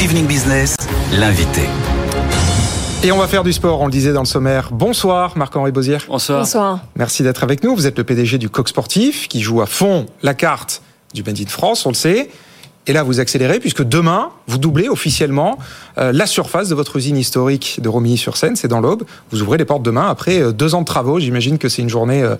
Good Evening Business, l'invité. Et on va faire du sport, on le disait dans le sommaire. Bonsoir Marc-Henri Bozière. Bonsoir. Bonsoir. Merci d'être avec nous. Vous êtes le PDG du Coq Sportif qui joue à fond la carte du Bandit de France, on le sait. Et là, vous accélérez puisque demain, vous doublez officiellement euh, la surface de votre usine historique de Romilly-sur-Seine, c'est dans l'Aube. Vous ouvrez les portes demain après euh, deux ans de travaux. J'imagine que c'est une journée euh,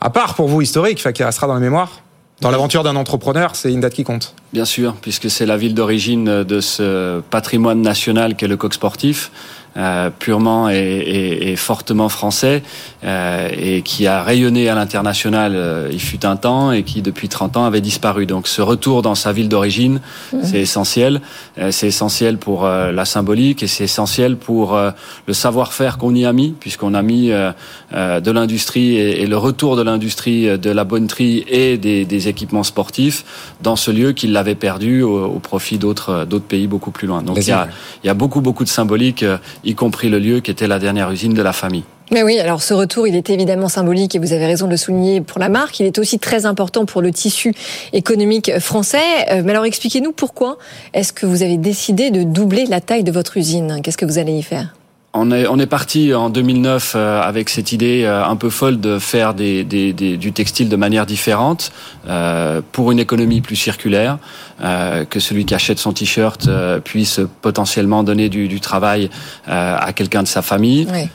à part pour vous historique, enfin, qui restera dans la mémoire. Dans l'aventure d'un entrepreneur, c'est une date qui compte. Bien sûr, puisque c'est la ville d'origine de ce patrimoine national qu'est le coq sportif. Euh, purement et, et, et, fortement français euh, et qui a rayonné à l'international euh, il fut un temps et qui depuis 30 ans avait disparu. Donc ce retour dans sa ville d'origine, mmh. c'est essentiel. Euh, c'est essentiel pour euh, la symbolique et c'est essentiel pour le savoir-faire qu'on y a mis puisqu'on a mis de l'industrie et, et, le retour de l'industrie de la bonneterie et des, des, équipements sportifs dans ce lieu qu'il avait perdu au, au profit d'autres d'autres pays beaucoup plus loin. Donc il y, a, il y a beaucoup beaucoup de symbolique y compris le lieu qui était la dernière usine de la famille. Mais oui, alors ce retour, il est évidemment symbolique et vous avez raison de le souligner pour la marque. Il est aussi très important pour le tissu économique français. Mais alors expliquez-nous pourquoi est-ce que vous avez décidé de doubler la taille de votre usine? Qu'est-ce que vous allez y faire? On est, on est parti en 2009 euh, avec cette idée euh, un peu folle de faire des, des, des, du textile de manière différente euh, pour une économie plus circulaire, euh, que celui qui achète son t-shirt euh, puisse potentiellement donner du, du travail euh, à quelqu'un de sa famille oui.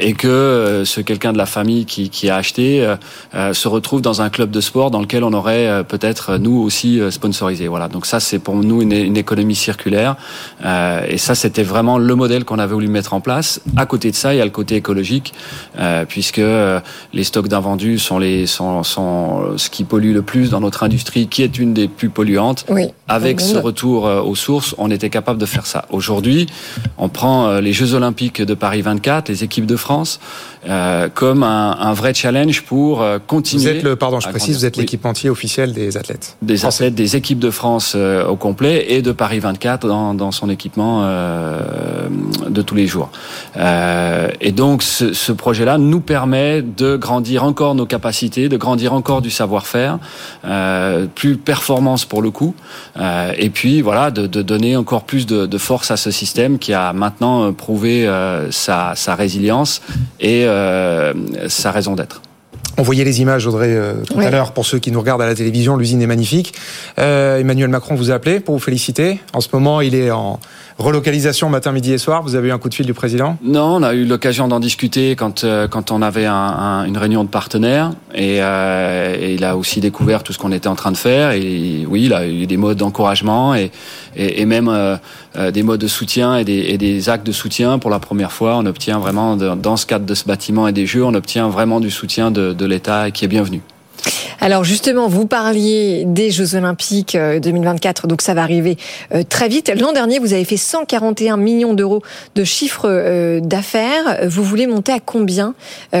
et que ce quelqu'un de la famille qui, qui a acheté se retrouve dans un club de sport dans lequel on aurait peut-être nous aussi sponsorisé. Voilà, donc ça c'est pour nous une, une économie circulaire et ça c'était vraiment le modèle qu'on avait voulu mettre en place. À côté de ça, il y a le côté écologique, euh, puisque euh, les stocks d'invendus sont, les, sont, sont ce qui pollue le plus dans notre industrie, qui est une des plus polluantes. Oui. Avec ce retour euh, aux sources, on était capable de faire ça. Aujourd'hui, on prend euh, les Jeux Olympiques de Paris 24, les équipes de France, euh, comme un, un, vrai challenge pour continuer. Vous êtes le, pardon, je précise, vous êtes l'équipementier oui. officiel des athlètes. Des français. athlètes, des équipes de France au complet et de Paris 24 dans, dans son équipement de tous les jours. Euh, et donc ce, ce projet-là nous permet de grandir encore nos capacités, de grandir encore du savoir-faire, euh, plus performance pour le coup, euh, et puis voilà de, de donner encore plus de, de, force à ce système qui a maintenant prouvé euh, sa, sa, résilience et euh, sa raison d'être. On voyait les images, Audrey, euh, tout oui. à l'heure, pour ceux qui nous regardent à la télévision. L'usine est magnifique. Euh, Emmanuel Macron vous a appelé pour vous féliciter. En ce moment, il est en relocalisation matin, midi et soir. Vous avez eu un coup de fil du président? Non, on a eu l'occasion d'en discuter quand, euh, quand on avait un, un, une réunion de partenaires. Et, euh, il a aussi découvert tout ce qu'on était en train de faire. Et oui, il a eu des modes d'encouragement et, et, et, même euh, des modes de soutien et des, et des, actes de soutien. Pour la première fois, on obtient vraiment, dans ce cadre de ce bâtiment et des jeux, on obtient vraiment du soutien de, de l'État qui est bienvenu. Alors justement, vous parliez des Jeux Olympiques 2024, donc ça va arriver très vite. L'an dernier, vous avez fait 141 millions d'euros de chiffre d'affaires. Vous voulez monter à combien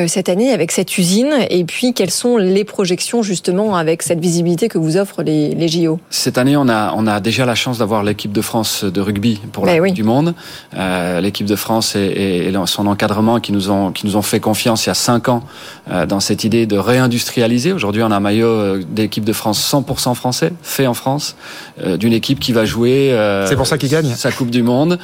cette année avec cette usine? Et puis, quelles sont les projections justement avec cette visibilité que vous offrent les, les JO Cette année, on a, on a déjà la chance d'avoir l'équipe de France de rugby pour la ben Coupe oui. du Monde. Euh, l'équipe de France et, et, son encadrement qui nous ont, qui nous ont fait confiance il y a cinq ans euh, dans cette idée de réindustrialiser. Aujourd'hui, on a un maillot d'équipe de France 100% français, fait en France, euh, d'une équipe qui va jouer euh, c'est pour ça qu'il gagne sa Coupe du Monde.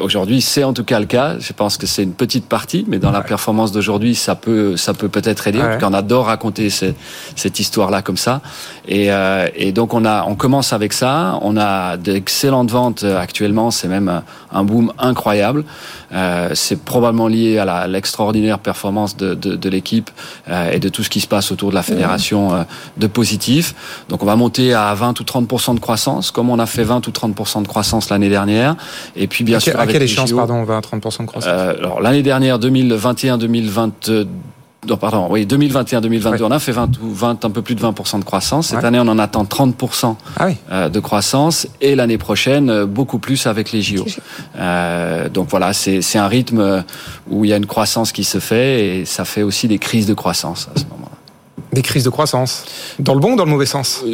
Aujourd'hui, c'est en tout cas le cas. Je pense que c'est une petite partie, mais dans ouais. la performance d'aujourd'hui, ça peut, ça peut peut-être aider. Ouais. On adore raconter cette, cette histoire-là comme ça. Et, euh, et, donc on a, on commence avec ça. On a d'excellentes ventes actuellement. C'est même un boom incroyable. Euh, c'est probablement lié à l'extraordinaire performance de, de, de l'équipe euh, et de tout ce qui se passe autour de la fédération mmh. de positif. Donc on va monter à 20 ou 30 de croissance, comme on a fait 20 ou 30% de croissance l'année dernière. Et puis bien sûr à quelle échéance, pardon, 20 à 30 de croissance euh, Alors l'année dernière, 2021-2022. Non, pardon, oui, 2021-2022, ouais. on a fait 20, 20, un peu plus de 20% de croissance. Cette ouais. année, on en attend 30% ah oui. euh, de croissance. Et l'année prochaine, beaucoup plus avec les JO. Euh, donc voilà, c'est un rythme où il y a une croissance qui se fait et ça fait aussi des crises de croissance à ce moment-là. Des crises de croissance Dans le bon ou dans le mauvais sens?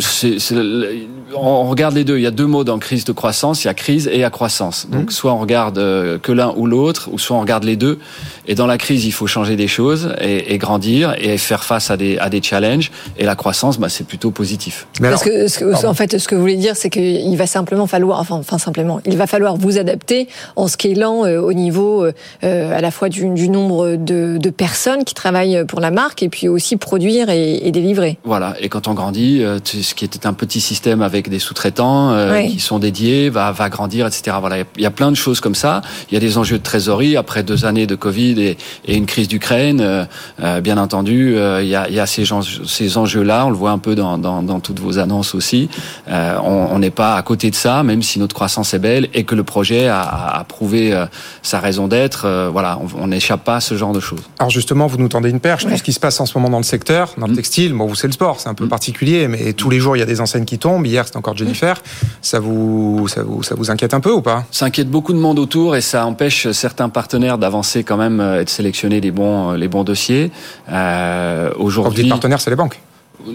On regarde les deux. Il y a deux mots dans crise de croissance. Il y a crise et il y a croissance. Donc, Mhm. soit on regarde euh, que l'un ou l'autre, ou soit on regarde les deux. Et dans la crise, il faut changer des choses et, et grandir et faire face à des, à des challenges. Et la croissance, bah, c'est plutôt positif. Mais Parce alors, que, ce que- en fait, ce que vous voulez dire, c'est qu'il va simplement falloir, enfin, enfin simplement, il va falloir vous adapter en scalant euh, au niveau euh, euh, à la fois du, du nombre de, de personnes qui travaillent pour la marque et puis aussi produire et, et délivrer. Voilà. Et quand on grandit, euh, tu- ce qui était un petit système avec des sous-traitants euh, qui sont dédiés va, va grandir, etc. Voilà. Il y a- plein de choses comme ça. Il y a des enjeux de trésorerie après deux années de Covid et, et une crise d'Ukraine. euh, euh, bien entendu, euh, il y a, il y a ces, gens- ces enjeux-là. On le voit un peu dans, dans, dans toutes vos annonces aussi. Euh, on n'est pas à côté de ça, même si notre croissance est belle et que le projet a, a a prouvé euh, sa raison d'être. euh, voilà, on n'échappe pas à ce genre de choses. Alors justement, vous nous tendez une perche. Ouais. Tout ce qui se passe en ce moment dans le secteur, dans le Mm. textile, bon, vous c'est le sport, c'est un peu Mm. particulier, mais tous les jours il y a des enseignes qui tombent. Hier c'était encore Jennifer. Ça vous, ça vous, ça vous inquiète un peu ou pas? Ça inquiète beaucoup de monde autour et ça empêche certains partenaires d'avancer quand même euh, et de sélectionner les bons, les bons dossiers. Euh, Quand vous Aujourd'hui, dites partenaire, c'est les banques.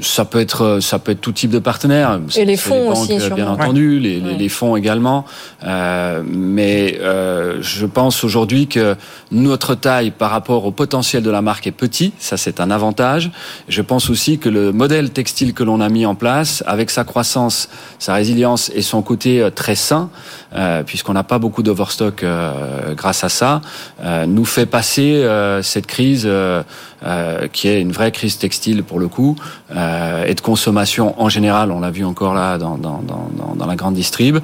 Ça peut être ça peut être tout type de partenaire. Et les fonds banques, aussi, euh, sûrement. bien entendu, les, les- Ouais. les fonds également. Euh, mais euh, je pense aujourd'hui que notre taille par rapport au potentiel de la marque est petit. Ça, c'est un avantage. Je pense aussi que le modèle textile que l'on a mis en place, avec sa croissance, sa résilience et son côté euh, très sain, euh, puisqu'on n'a pas beaucoup d'overstock euh, grâce à ça, euh, nous fait passer euh, cette crise euh, qui est une vraie crise textile pour le coup euh, et de consommation en général. On l'a vu encore là dans, dans, dans, dans- la grande distrib.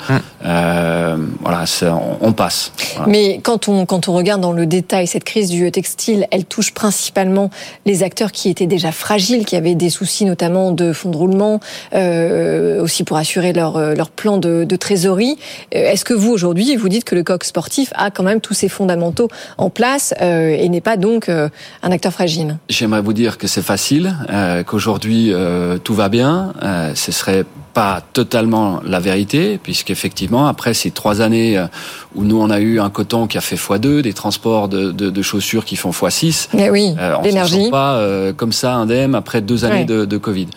Euh, voilà, c'est- on, on passe. Voilà. Mais quand on, quand on regarde dans le détail cette crise du textile, elle touche principalement les acteurs qui étaient déjà fragiles, qui avaient des soucis notamment de fonds de roulement, euh, aussi pour assurer leur, euh, leur plan de, de trésorerie. Est-ce que vous, aujourd'hui, vous dites que le coq sportif a quand même tous ses fondamentaux en place euh, et n'est pas donc euh, un acteur fragile? J'aimerais vous dire que c'est facile, euh, qu'aujourd'hui euh, tout va bien. Euh, ce serait pas totalement la vérité, puisqu'effectivement, après ces trois années euh, où nous on a eu un coton qui a fait x2, des transports de, de, de chaussures qui font x6, Eh oui, Euh, on ne sort pas euh, comme ça indemne après deux années Ouais. de, de Covid.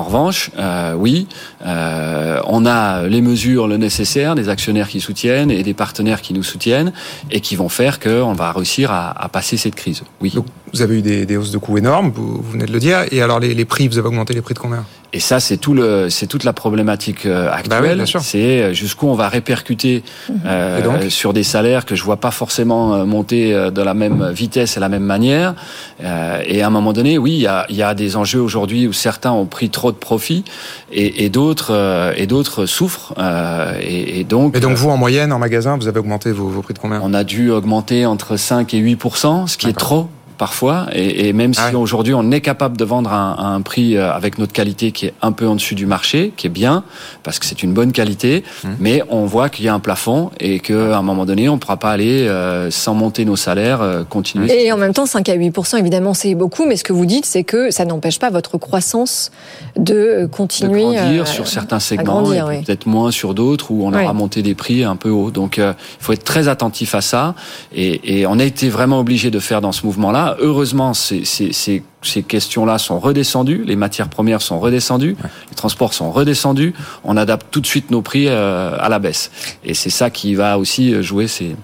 En revanche, euh, oui, euh, on a les mesures, le nécessaire, des actionnaires qui soutiennent et des partenaires qui nous soutiennent et qui vont faire qu'on va réussir à, à passer cette crise. Oui. Donc vous avez eu des, des hausses de coûts énormes, vous, vous venez de le dire. Et alors les, les prix, vous avez augmenté les prix de combien? Et ça, c'est tout le, c'est toute la problématique euh, Bah oui, actuelle. bien sûr. c'est euh, jusqu'où on va répercuter euh, Et donc sur des salaires que je vois pas forcément euh, monter euh, de la même vitesse et la même manière. Euh, et à un moment donné, oui, il y a, il y a des enjeux aujourd'hui où certains ont pris trop de profit et, et d'autres euh, et d'autres souffrent. Euh, et, et donc, Et donc euh, vous, en moyenne, en magasin, vous avez augmenté vos, vos prix de combien? on a dû augmenter entre 5 et 8% ce qui est trop parfois. Et, et même si Ah ouais. aujourd'hui on est capable de vendre à un, à un prix euh, avec notre qualité qui est un peu en dessus du marché, qui est bien parce que c'est une bonne qualité, Mmh. mais on voit qu'il y a un plafond et qu'à un moment donné on ne pourra pas aller euh, sans monter nos salaires euh, continuer. Et en même temps, 5 à 8 évidemment, c'est beaucoup, mais ce que vous dites, c'est que ça n'empêche pas votre croissance de euh, de continuer grandir euh, sur certains segments grandir, et oui. peut-être moins sur d'autres où on Ouais. aura monté des prix un peu haut. Donc euh, il faut être très attentif à ça et, et on a été vraiment obligé de faire dans ce mouvement-là. Heureusement, ces, ces, ces, ces questions-là sont redescendues, les matières premières sont redescendues, les transports sont redescendus. On adapte tout de suite nos prix euh, à la baisse et c'est ça qui va aussi jouer ces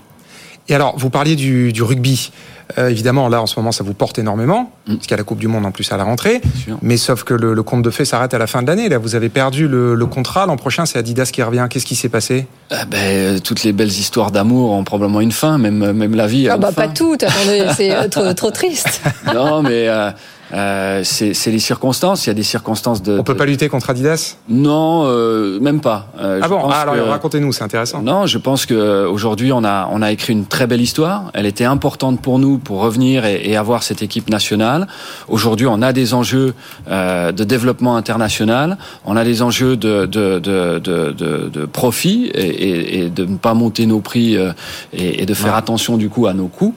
Et alors, vous parliez du, du rugby. Euh, évidemment, là, en ce moment, ça vous porte énormément, Mm. parce qu'il y a la Coupe du Monde en plus à la rentrée. bien sûr. Mais sauf que le, le compte de fait s'arrête à la fin de l'année. Là, vous avez perdu le, le contrat. L'an prochain, c'est Adidas qui revient. Qu'est-ce qui s'est passé? Euh, ben, euh, toutes les belles histoires d'amour ont probablement une fin, même même la vie. a Ah bah fin. pas toutes, attendez, c'est euh, trop, trop triste. Non, mais euh, euh, c'est les circonstances. Il y a des circonstances de. On peut de- pas lutter contre Adidas? Non, euh, même pas. Euh, Ah je bon? pense Ah, Alors, que- racontez-nous, c'est intéressant. Non, je pense que aujourd'hui on a on a écrit une très belle histoire. Elle était importante pour nous pour revenir et, et avoir cette équipe nationale. Aujourd'hui, on a des enjeux euh, de développement international. On a des enjeux de de de de, de, de profit et, et, et de ne pas monter nos prix euh, et, et de faire Ouais. attention du coup à nos coûts.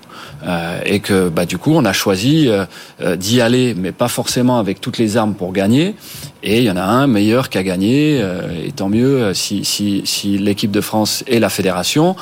Euh, et que bah du coup on a choisi euh, euh, d'y aller, mais pas forcément avec toutes les armes pour gagner. Et il y en a un meilleur qu'à gagner, euh, et tant mieux euh, si, si, si l'équipe de France et la fédération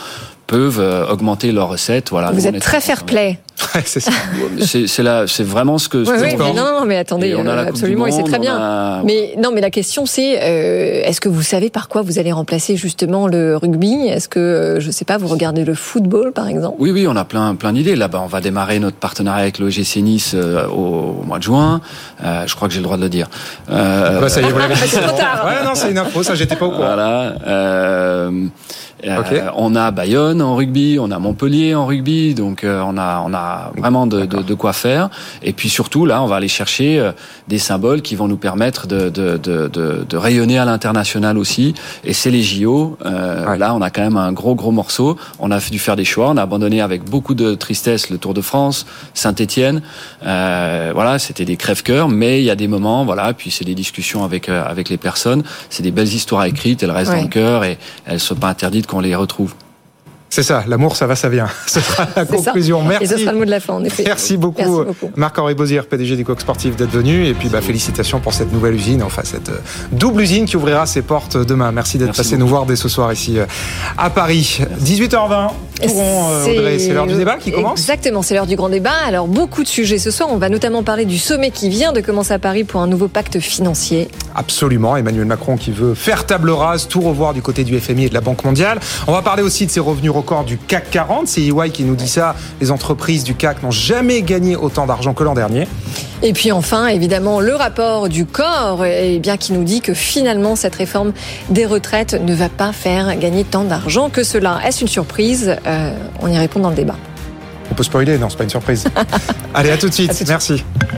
peuvent euh, augmenter leurs recettes. Voilà, Vous êtes très contents. c'est ça. C'est c'est là, c'est vraiment ce que. ouais, on mais non, mais attendez, Et on a la euh, absolument, et c'est très bien. a- Mais non, mais la question c'est, euh, est-ce que vous savez par quoi vous allez remplacer justement le rugby? Est-ce que, euh, je sais pas, vous regardez le football par exemple? Oui, oui, on a plein, plein d'idées. Là-bas, on va démarrer notre partenariat avec l'OGC Nice euh, au, au mois de juin. Euh, je crois que j'ai le droit de le dire. Euh, Bah, ça y est, vous l'avez dit. c'est trop tard. Ouais, non, c'est une info, ça, j'étais pas au courant. Voilà. Euh, euh, Ok. On a Bayonne en rugby, on a Montpellier en rugby, donc euh, on a on a vraiment de, de, de quoi faire. Et puis surtout là, on va aller chercher euh, des symboles qui vont nous permettre de de, de, de, de rayonner à l'international aussi. Et c'est les JO. Euh, Ouais. Là, on a quand même un gros gros morceau. On a dû faire des choix. On a abandonné avec beaucoup de tristesse le Tour de France, Saint-Étienne. Euh, voilà, c'était des crève-cœurs, mais il y a des moments, voilà. Puis c'est des discussions avec euh, avec les personnes. C'est des belles histoires écrites. Elles restent Ouais. dans le cœur et elles ne sont pas interdites qu'on les retrouve. C'est ça, l'amour, ça va, ça vient. Ce sera la ça. conclusion. Et ce Merci. sera le mot de la fin, en effet. Merci beaucoup, Merci beaucoup. Marc-Henri Bozir, PDG du Coq Sportif, d'être venu. Et puis, bah, félicitations pour cette nouvelle usine, enfin, cette euh, double usine qui ouvrira ses portes demain. Merci d'être Merci passé beaucoup. nous voir dès ce soir ici euh, à Paris. 18h20, Touron, euh, Audrey, c'est l'heure du débat qui commence Exactement, c'est l'heure du grand débat. Alors, beaucoup de sujets ce soir. On va notamment parler du sommet qui vient de commencer à Paris pour un nouveau pacte financier. Absolument, Emmanuel Macron qui veut faire table rase, tout revoir du côté du FMI et de la Banque mondiale. On va parler aussi de ces revenus records du CAC 40. C'est EY qui nous dit ça. Les entreprises du CAC n'ont jamais gagné autant d'argent que l'an dernier. Et puis enfin, évidemment, le rapport du corps, eh bien, qui nous dit que finalement, cette réforme des retraites ne va pas faire gagner tant d'argent que cela. Est-ce une surprise? Euh, On y répond dans le débat. On peut spoiler, non, c'est pas une surprise. Allez, à tout de suite. À tout de suite. Merci.